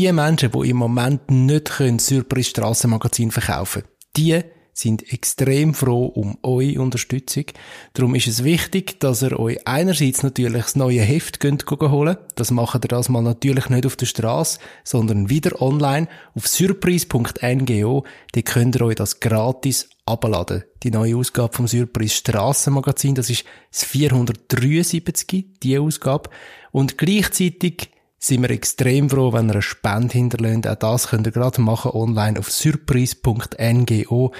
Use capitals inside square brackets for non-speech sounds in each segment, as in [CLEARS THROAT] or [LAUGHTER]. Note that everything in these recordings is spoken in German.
die Menschen, die im Moment nicht können Surprise Strassenmagazin verkaufen können, die sind extrem froh um eure Unterstützung. Darum ist es wichtig, dass ihr euch einerseits natürlich das neue Heft könnt holen Das macht ihr das mal natürlich nicht auf der Straße, sondern wieder online auf surprise.ngo. Da könnt ihr euch das gratis abladen. Die neue Ausgabe vom Surprise Strassenmagazin, das ist das 473, die Ausgabe. Und gleichzeitig sind wir extrem froh, wenn ihr eine Spende hinterlässt. Auch das könnt ihr gerade machen online auf surprise.ngo.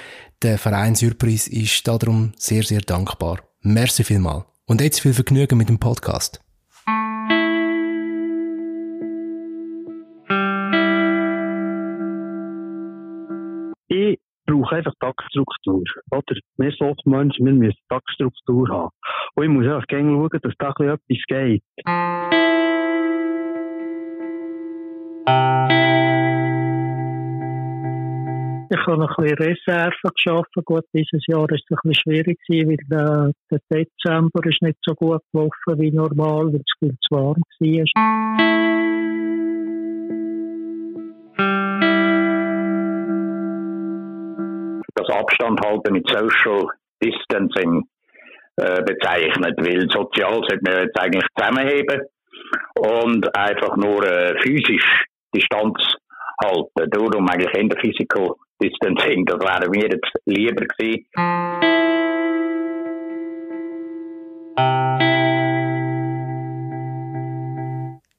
Der Verein Surprise ist darum sehr, sehr dankbar. Merci vielmal. Und jetzt viel Vergnügen mit dem Podcast. Ich brauche einfach Tagesstruktur. Oder? Wir solchen Menschen, wir müssen Tagesstruktur haben. Und ich muss einfach schauen, dass da etwas geht. Ich habe ein bisschen Reserve geschaffen. Gut, dieses Jahr ist es ein bisschen schwierig weil der, der Dezember ist nicht so gut gelaufen wie normal, weil es viel zu warm war. Das Abstand halten mit Social Distancing äh, bezeichnet, weil sozial sollte man jetzt eigentlich zusammenheben und einfach nur äh, physisch Distanz halten. Darum eigentlich in der Physical Distancing, das wäre mir jetzt lieber gewesen.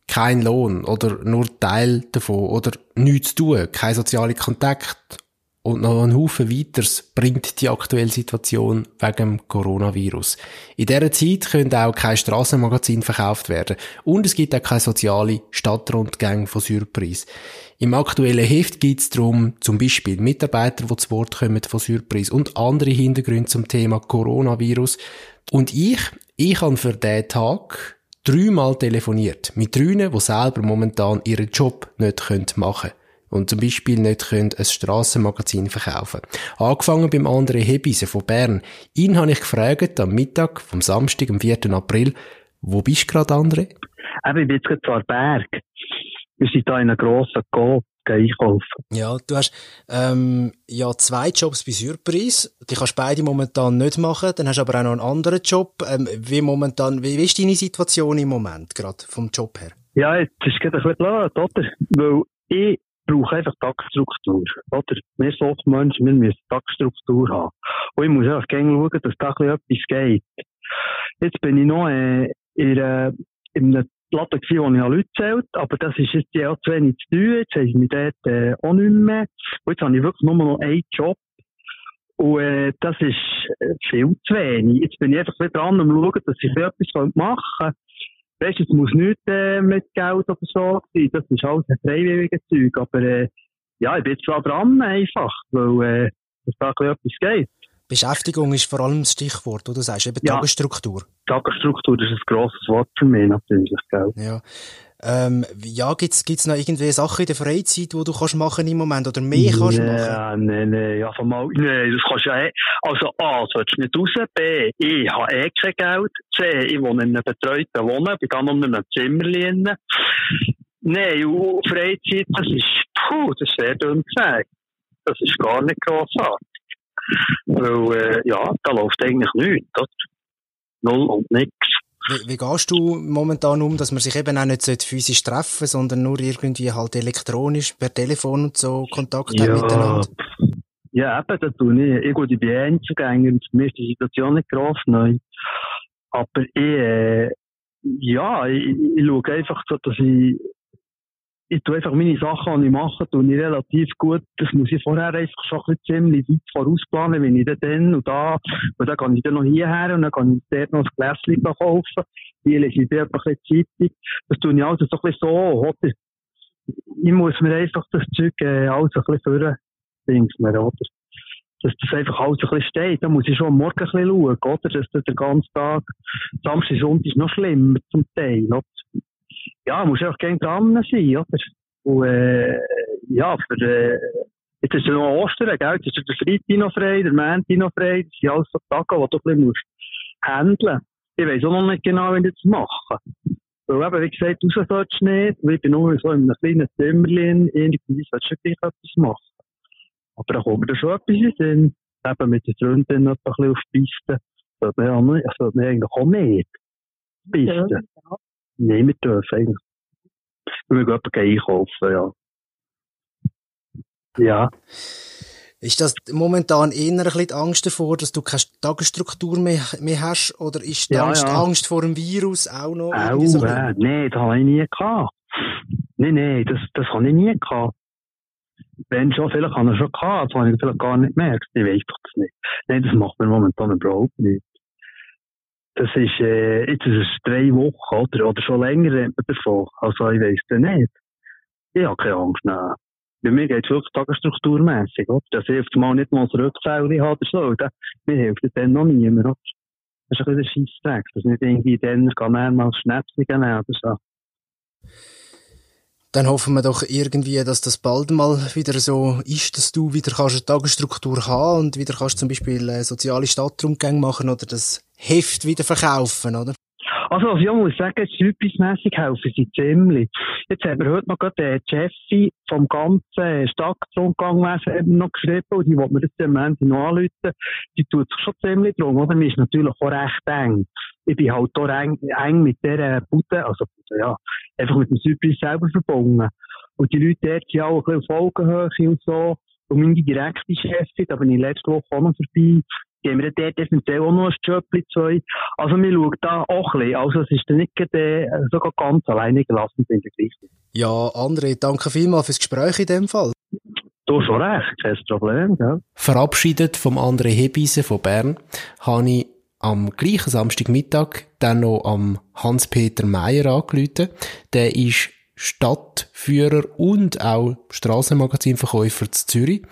Kein Lohn oder nur Teil davon oder nichts zu tun, kein sozialer Kontakt und noch ein Haufen weiteres bringt die aktuelle Situation wegen dem Coronavirus. In dieser Zeit können auch kein Strassenmagazin verkauft werden. Und es gibt auch keine soziale Stadtrundgänge von Surprise. Im aktuellen Heft geht es darum, zum Beispiel Mitarbeiter, die zu Wort kommen von Surprise und andere Hintergründe zum Thema Coronavirus. Und ich, ich habe für diesen Tag dreimal telefoniert mit drei, die selber momentan ihren Job nicht machen können und zum Beispiel nicht können ein Strassenmagazin verkaufen Angefangen beim André Hebise von Bern. Ihn habe ich gefragt am Mittag vom Samstag, am 4. April, wo bist du gerade, André? Eben, ich bin jetzt gerade Berg. Wir sind hier in einem grossen Coop einkaufen. Ja, du hast ähm, ja zwei Jobs bei Surprise. Die kannst beide momentan nicht machen. Dann hast du aber auch noch einen anderen Job. Ähm, wie momentan, wie, wie ist deine Situation im Moment gerade vom Job her? Ja, jetzt ist gerade ein bisschen blöd, oder? Weil ich brauche einfach Tagesstruktur. Oder? Wir solchen Menschen, wir müssen Tagesstruktur haben. Und ich muss einfach gerne schauen, dass da etwas geht. Jetzt bin ich noch äh, in, äh, in einem Platte gewesen, wo ich Leute zählt, aber das ist jetzt ja zu wenig zu tun. Jetzt haben sie mich dort äh, auch nicht mehr. Und jetzt habe ich wirklich nur noch einen Job. Und äh, das ist äh, viel zu wenig. Jetzt bin ich einfach wieder dran, um zu schauen, dass ich etwas machen kann. Weißt es muss nicht äh, mit Geld oder so sein. Das ist alles ein freiwilliges Zeug. Aber äh, ja, ich bin jetzt schon dran einfach, weil äh, dass da etwas geht. Beschäftigung ist vor allem das Stichwort, oder? Du sagst eben ja. Tagesstruktur. Tagesstruktur ist ein grosses Wort für mich natürlich, gell? Ja. Ähm, ja, gibt's, gibt's noch irgendwie Sachen in der Freizeit, die du kannst machen im Moment oder mehr kannst nee, machen? Nein, nein, ja, von mal, nee, das kannst du ja, eh, also A, sollst du nicht raus, B, ich habe eh kein Geld, C, ich wohne in einem betreuten Wohnen, bin dann noch in einem Zimmer. Nein, und Freizeit, das ist, puh, das ist sehr dünn gesagt. Das ist gar nicht grossartig. Weil, äh, ja, da läuft eigentlich nichts, oder? Null und nichts. Wie, wie gehst du momentan um, dass man sich eben auch nicht physisch treffen sondern nur irgendwie halt elektronisch per Telefon und so Kontakt ja. hat miteinander? Ja, eben, das tue ich. Ich, bin Einzelgänger und mir ist die Situation nicht gross neu. Aber ich, äh, ja, ich, ich schaue einfach so, dass ich ich tue einfach meine Sachen, die ich mache, tue ich relativ gut. Das muss ich vorher einfach schon ein ziemlich weit vorausplanen, wenn ich dann und da, und dann kann ich dann noch hierher und dann kann ich dort noch ein Gläschen kaufen. Hier lese ich dort ein bisschen Zeitung. Das tue ich also so ein bisschen so, oder? Ich muss mir einfach das Zeug, äh, alles ein bisschen führen, denkst mir, oder? dass das einfach alles ein bisschen steht. Da muss ich schon am Morgen ein bisschen schauen, oder? Dass das der ganze Tag, Samstag, Sonntag noch schlimmer zum Teil, oder? Ja, muss einfach gerne dran sein, oder? Und, äh, ja, für, äh, jetzt ist ja noch Ostern, gell? Jetzt ist der Freitag noch frei, der Montag noch frei. Das sind alles so Tage, die du ein bisschen musst handeln. Ich weiss auch noch nicht genau, wie ich das mache. Weil eben, wie gesagt, raus sollst du nicht, weil ich bin nur so in einem kleinen Zimmerchen, irgendwie sollst du gleich etwas machen. Aber dann kommt mir schon etwas in Sinn, eben mit den Freunden noch ein bisschen auf die Piste. Sollte man ja nicht, sollte man eigentlich auch nicht. Piste. Ja, wir dürfen eigentlich. Wir gehen einkaufen, ja. Ja. Ist das momentan eher ein bisschen die Angst davor, dass du keine Tagesstruktur mehr, mehr hast? Oder ist die ja, Angst, ja. Angst vor dem Virus auch noch? Auch, so äh, nein, das habe ich nie gehabt. Nein, nein, das, das habe ich nie gehabt. Wenn schon, vielleicht habe ich schon gehabt, das habe ich vielleicht gar nicht gemerkt. Ich weiß doch das nicht. Nein, das macht mir momentan überhaupt nicht. Das ist, äh, jetzt ist es drei Wochen, oder? Oder schon länger man davon. Also, ich weiß es nicht. Ich habe keine Angst, nein. Bei mir geht es wirklich tagesstrukturmässig, oder? Das hilft mal nicht mal das Rückfälle hat oder so. Da, mir hilft dann noch niemand, oder? Das ist ein bisschen der Scheissdreck. Das ist nicht irgendwie dann kann mehrmals Schnäpse nehmen oder so. Dann hoffen wir doch irgendwie, dass das bald mal wieder so ist, dass du wieder kannst eine Tagesstruktur haben und wieder kannst zum Beispiel äh, soziale Stadtrundgänge machen oder das Heft wieder verkaufen, oder? Also, was ich muss sagen, typismässig helfen sie ziemlich. Jetzt haben wir heute noch gerade den Jeffy vom ganzen Stadtrundgangwesen noch geschrieben und die wollen mir das am Ende noch anrufen. Die tut sich schon ziemlich drum, oder? Mir ist natürlich auch recht eng. Ich bin halt auch eng, eng mit dieser Bude, also, ja, einfach mit dem Südpreis selber verbunden. Und die Leute dort sind auch ein bisschen auf Augenhöhe und so. Und meine direkte Chefin, da bin ich letzte Woche auch noch vorbei, geben wir dort eventuell auch noch ein Jobli zwei. Also wir schauen da auch ein bisschen. Also es ist dann nicht äh, sogar ganz alleine gelassen in der Krise. Ja, André, danke vielmals fürs Gespräch in dem Fall. Du hast schon recht, kein Problem. Gell? Verabschiedet vom André Hebise von Bern habe ich am gleichen Samstagmittag dann noch am Hans-Peter Meyer angerufen. Der ist Stadtführer und auch Strassenmagazinverkäufer zu Zürich.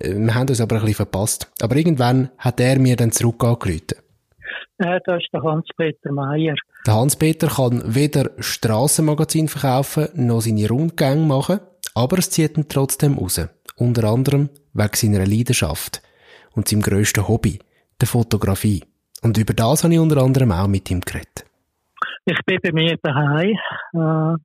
Äh, wir haben uns aber ein bisschen verpasst. Aber irgendwann hat er mir dann zurück angerufen. Äh, das ist der Hans-Peter Meier. Der Hans-Peter kann weder Strassenmagazin verkaufen, noch seine Rundgänge machen, aber es zieht ihn trotzdem raus. Unter anderem wegen seiner Leidenschaft und seinem grössten Hobby, der Fotografie. Und über das habe ich unter anderem auch mit ihm geredet. Ich bin bei mir daheim. Äh,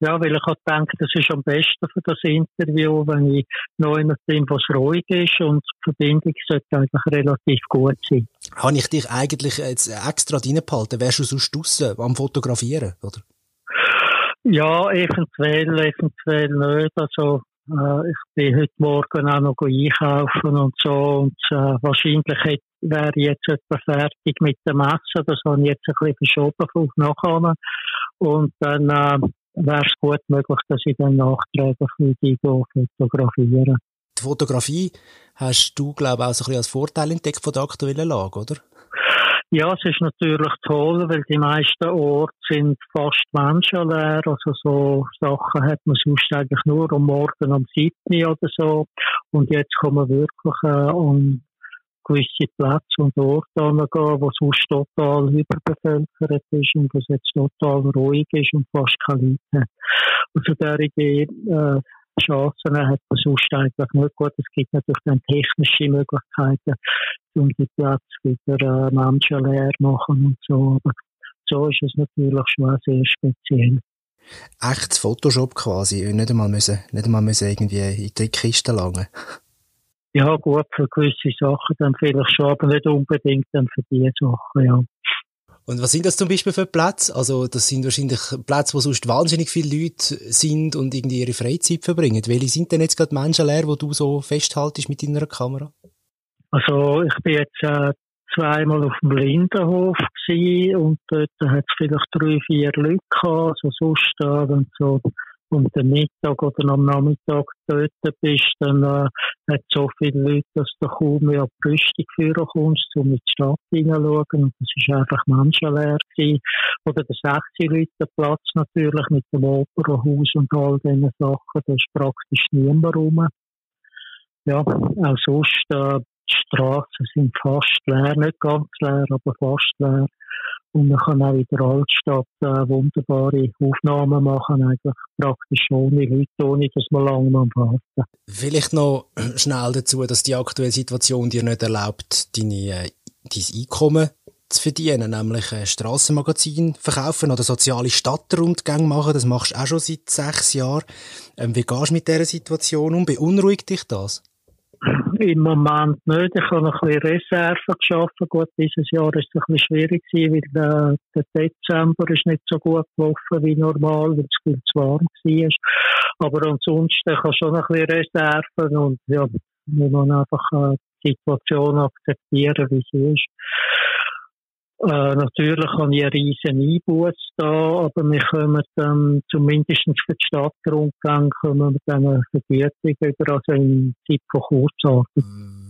ja, weil ich halt denke, das ist am besten für das Interview, wenn ich noch in bin, was ruhig ist und die Verbindung sollte eigentlich relativ gut sein. Habe ich dich eigentlich jetzt extra reingehalten? Wärst du sonst draussen am Fotografieren, oder? Ja, eventuell, eventuell nicht. Also, äh, ich bin heute Morgen auch noch einkaufen und so und äh, wahrscheinlich wäre ich jetzt etwa fertig mit der Messe. Das habe ich jetzt ein bisschen verschoben auf nachher. Und dann äh, wäre es gut möglich, dass ich dann nachträglich wieder fotografieren Die Fotografie hast du, glaube ich, auch so ein bisschen als Vorteil entdeckt von der aktuellen Lage, oder? Ja, es ist natürlich toll, weil die meisten Orte sind fast menschenleer. Also so Sachen hat man sonst eigentlich nur am Morgen um 7 oder so. Und jetzt kann man wirklich äh, um gewisse Plätze und Orte angehen, wo sonst total überbevölkert ist und wo es jetzt total ruhig ist und fast keine Leute hat. Also derige äh, Chancen hat man sonst eigentlich nicht gut. Es gibt natürlich dann technische Möglichkeiten, um die Plätze wieder äh, menschenleer machen und so. Aber so ist es natürlich schon sehr speziell. Echtes Photoshop quasi, nicht einmal müssen, nicht einmal müssen irgendwie in die Kiste langen. Ja, gut, für gewisse Sachen dann vielleicht schon, aber nicht unbedingt dann für diese Sachen, ja. Und was sind das zum Beispiel für Plätze? Also, das sind wahrscheinlich Plätze, wo sonst wahnsinnig viele Leute sind und irgendwie ihre Freizeit verbringen. Welche sind denn jetzt gerade menschenleer, wo du so festhaltest mit deiner Kamera? Also, ich bin jetzt äh, zweimal auf dem Lindenhof gewesen und dort hat es vielleicht drei, vier Leute gehabt. Also, sonst, äh, wenn so um den Mittag oder am Nachmittag dort bist, dann äh, hat so viele Leute, dass du kaum mehr auf die Rüstung führen kommst, um in die Stadt hineinschauen. Und das war einfach menschenleer gewesen. Oder der 60 Leute Platz natürlich mit dem Opernhaus und all diesen Sachen, da ist praktisch niemand rum. Ja, auch sonst, äh, die Straßen sind fast leer, nicht ganz leer, aber fast leer. Und man kann auch in der Altstadt äh, wunderbare Aufnahmen machen, eigentlich praktisch ohne Leute, ohne dass man lange warten Vielleicht noch [CLEARS THROAT] schnell dazu, dass die aktuelle Situation dir nicht erlaubt, deine, äh, dein Einkommen zu verdienen, nämlich ein Strassenmagazin verkaufen oder soziale Stadtrundgänge machen. Das machst du auch schon seit sechs Jahren. Ähm, wie gehst du mit dieser Situation um? Beunruhigt dich das? Im Moment nicht. Ich habe noch ein bisschen Reserven geschaffen. Gut, dieses Jahr ist es ein bisschen schwierig gewesen, weil der, der Dezember ist nicht so gut gelaufen wie normal, weil es viel zu warm war. Aber ansonsten kann schon ein bisschen Reserven und ja, wir müssen einfach äh, die Situation akzeptieren, wie sie ist. Äh, natürlich habe ich einen riesen Einbuß da, aber wir kommen dann zumindest für die Stadtrundgang kommen wir dann Vergütung über, also in Zeit von Kurzarbeit.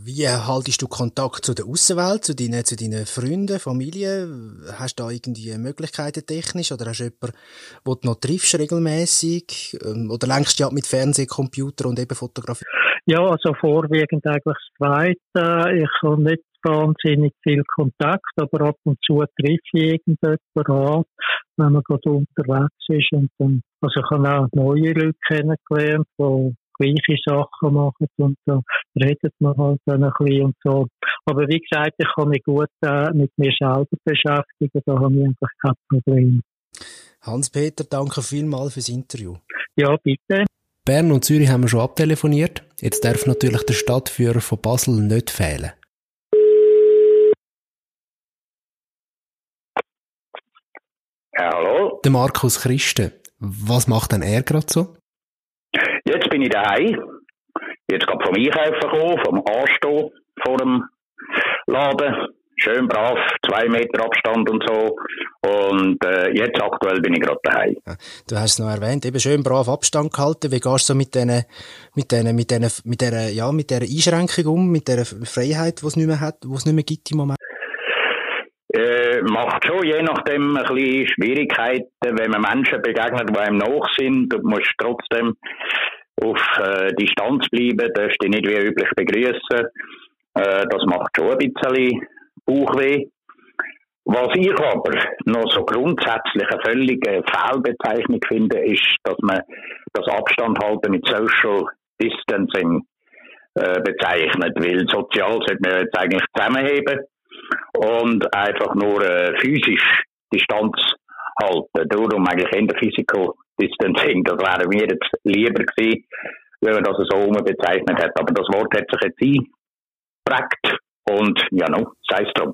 Wie haltest du Kontakt zu der Außenwelt, zu deinen, zu deinen Freunden, Familie? Hast du da irgendwie Möglichkeiten technisch oder hast du jemanden, den du noch triffst regelmäßig? Ähm, oder lenkst du ja mit Fernseh, Computer und eben Fotografie? Ja, also vorwiegend eigentlich das Zweite. Ich habe nicht wahnsinnig viel Kontakt, aber ab und zu treffe ich irgendjemanden an, wenn man gerade unterwegs ist. Und dann, also ich habe auch neue Leute kennengelernt, die gleiche Sachen machen und da redet man halt dann ein bisschen und so. Aber wie gesagt, ich kann mich gut äh, mit mir selber beschäftigen, da habe ich einfach kein Problem. Hans-Peter, danke vielmals fürs Interview. Ja, bitte. Bern und Zürich haben wir schon abtelefoniert. Jetzt darf natürlich der Stadtführer von Basel nicht fehlen. Hallo? Der Markus Christen. Was macht denn er gerade so? Jetzt bin ich daheim. Jetzt gerade vom Einkaufen gekommen, vom Anstehen vor dem Laden. Schön brav, zwei Meter Abstand und so. Und äh, jetzt aktuell bin ich gerade daheim. Du hast es noch erwähnt, eben schön brav Abstand gehalten. Wie gehst du so mit diesen, mit diesen, mit diesen, mit dieser, ja, mit dieser Einschränkung um, mit dieser Freiheit, die es nicht mehr hat, die es nicht mehr gibt im Moment? Äh, macht schon je nachdem ein bisschen Schwierigkeiten, wenn man Menschen begegnet, die einem nach sind. Du musst trotzdem auf äh, Distanz bleiben, darfst dich nicht wie üblich begrüßen. Äh, das macht schon ein bisschen Bauchweh. Was ich aber noch so grundsätzlich eine völlige Fehlbezeichnung finde, ist, dass man das Abstand halten mit Social Distancing äh, bezeichnet, weil sozial sollte man jetzt eigentlich zusammenheben und einfach nur äh, physisch Distanz halten. Darum eigentlich in der Physical Distancing, das wäre mir jetzt lieber gewesen, wenn man das so bezeichnet hat. Aber das Wort hat sich jetzt eingeprägt und ja, no, sei es drum.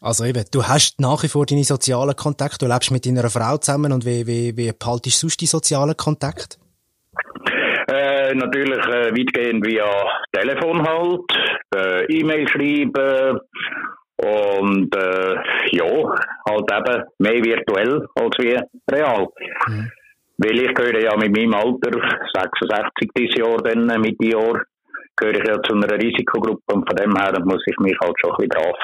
Also eben, du hast nach wie vor deine sozialen Kontakte, du lebst mit deiner Frau zusammen und wie, wie, wie behaltest du sonst die sozialen Kontakte? Äh, natürlich äh, weitgehend via Telefon halt, äh, E-Mail schreiben und äh, ja, halt eben mehr virtuell als wie real. Mhm. Weil ich gehöre ja mit meinem Alter, 66 dieses Jahr, dann äh, mit Jahr, gehöre ich ja zu einer Risikogruppe und von dem her muss ich mich halt schon ein bisschen brav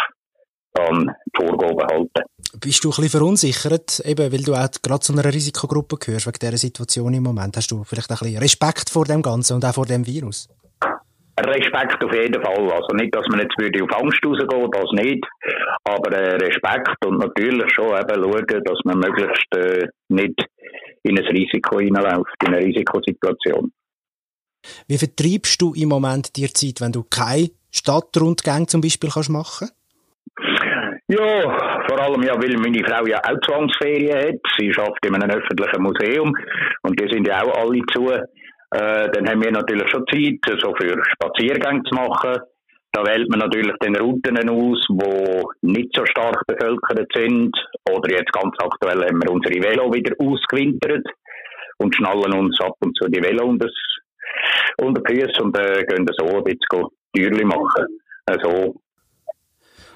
an Vorgaben halten. Bist du ein bisschen verunsichert, eben, weil du auch gerade zu einer Risikogruppe gehörst, wegen dieser Situation im Moment? Hast du vielleicht ein bisschen Respekt vor dem Ganzen und auch vor dem Virus? Respekt auf jeden Fall. Also nicht, dass man jetzt würde auf Angst rausgehen, das nicht. Aber äh, Respekt und natürlich schon eben schauen, dass man möglichst äh, nicht in ein Risiko hineinläuft, in eine Risikosituation. Wie vertreibst du im Moment dir Zeit, wenn du keine Stadtrundgänge zum Beispiel kannst machen ja, vor allem ja, weil meine Frau ja auch Zwangsferien hat. Sie arbeitet in einem öffentlichen Museum und die sind ja auch alle zu. Äh, dann haben wir natürlich schon Zeit, so für Spaziergänge zu machen. Da wählt man natürlich den Routen aus, die nicht so stark bevölkert sind. Oder jetzt ganz aktuell haben wir unsere Velo wieder ausgewintert und schnallen uns ab und zu die Velo unter, unter die Füße und äh, gehen so ein bisschen Türchen machen. Also,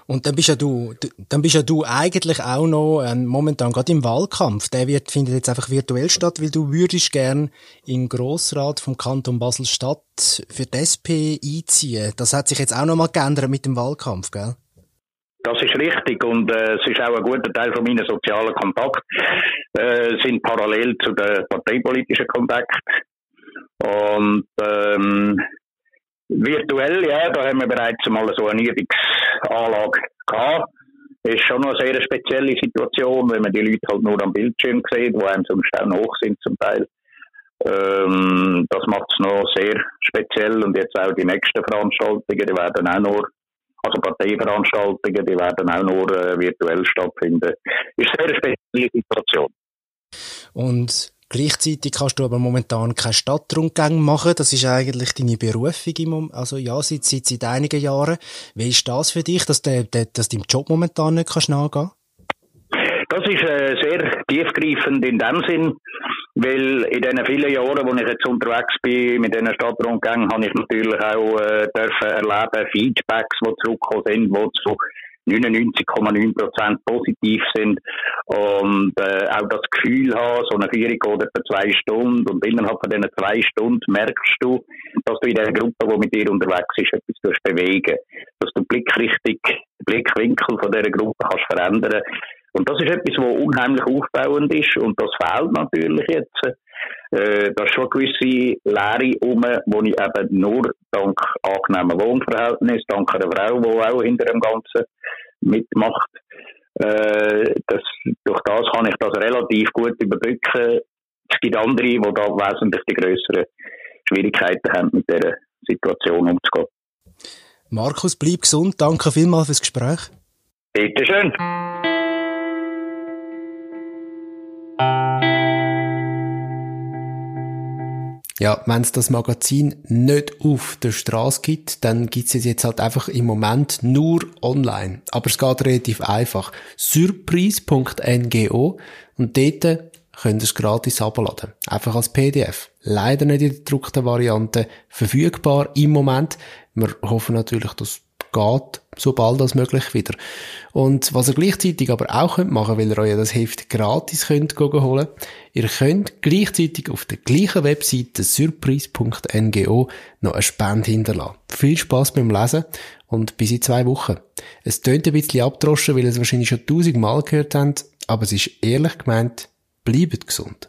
und dann bist ja du, dann bist ja du eigentlich auch noch ähm, momentan gerade im Wahlkampf. Der wird, findet jetzt einfach virtuell statt, weil du würdest gern in Grossrat vom Kanton Basel-Stadt für die SP einziehen. Das hat sich jetzt auch noch mal geändert mit dem Wahlkampf, gell? Das ist richtig und äh, es ist auch ein guter Teil von meinen sozialen Kontakten äh, sind parallel zu den parteipolitischen Kontakten. Und ähm, Virtuell, ja, da haben wir bereits mal so eine Übungsanlage gehabt. Ist schon noch eine sehr spezielle Situation, wenn man die Leute halt nur am Bildschirm sieht, wo einem sonst auch hoch sind zum Teil. Ähm, das macht es noch sehr speziell und jetzt auch die nächsten Veranstaltungen, die werden auch nur Also Parteiveranstaltungen, die werden auch nur äh, virtuell stattfinden. Ist eine sehr spezielle Situation. Und Gleichzeitig kannst du aber momentan keine Stadtrundgänge machen. Das ist eigentlich deine Berufung im Moment. Also ja, seit, seit, seit einigen Jahren. Wie ist das für dich, dass, du dass deinem Job momentan nicht kannst nachgehen Das ist äh, sehr tiefgreifend in dem Sinn, weil in den vielen Jahren, wo ich jetzt unterwegs bin mit diesen Stadtrundgängen, habe ich natürlich auch äh, dürfen erleben, Feedbacks, die zurückgekommen sind, die zu 99,9% positiv sind und äh, auch das Gefühl haben, so eine Führung geht etwa zwei Stunden und innerhalb von diesen zwei Stunden merkst du, dass du in der Gruppe, die mit dir unterwegs ist, etwas bewegen dass du Blickrichtung, Blickwinkel von dieser Gruppe kannst verändern und das ist etwas, was unheimlich aufbauend ist und das fehlt natürlich jetzt. Äh, da ist schon gewisse Lehre um, die ich eben nur dank angenehmen Wohnverhältnis, dank einer Frau, die auch hinter dem Ganzen mitmacht, äh, das, durch das kann ich das relativ gut überbrücken. Es gibt andere, die da wesentlich die grösseren Schwierigkeiten haben, mit dieser Situation umzugehen. Markus, bleib gesund. Danke vielmals fürs Gespräch. Bitte Ja, wenn es das Magazin nicht auf der Straße gibt, dann gibt es jetzt halt einfach im Moment nur online. Aber es geht relativ einfach. Surprise.ngo und dort könnt ihr es gratis abladen. Einfach als PDF. Leider nicht in der gedruckten Variante verfügbar im Moment. Wir hoffen natürlich, dass geht, sobald als möglich wieder. Und was ihr gleichzeitig aber auch könnt machen, weil ihr euch das Heft gratis könnt holen, ihr könnt gleichzeitig auf der gleichen Webseite surprise.ngo noch eine Spende hinterlassen. Viel Spaß beim Lesen und bis in zwei Wochen. Es tönt ein bisschen abdroschen, weil ihr es wahrscheinlich schon tausendmal gehört habt, aber es ist ehrlich gemeint, bleibt gesund.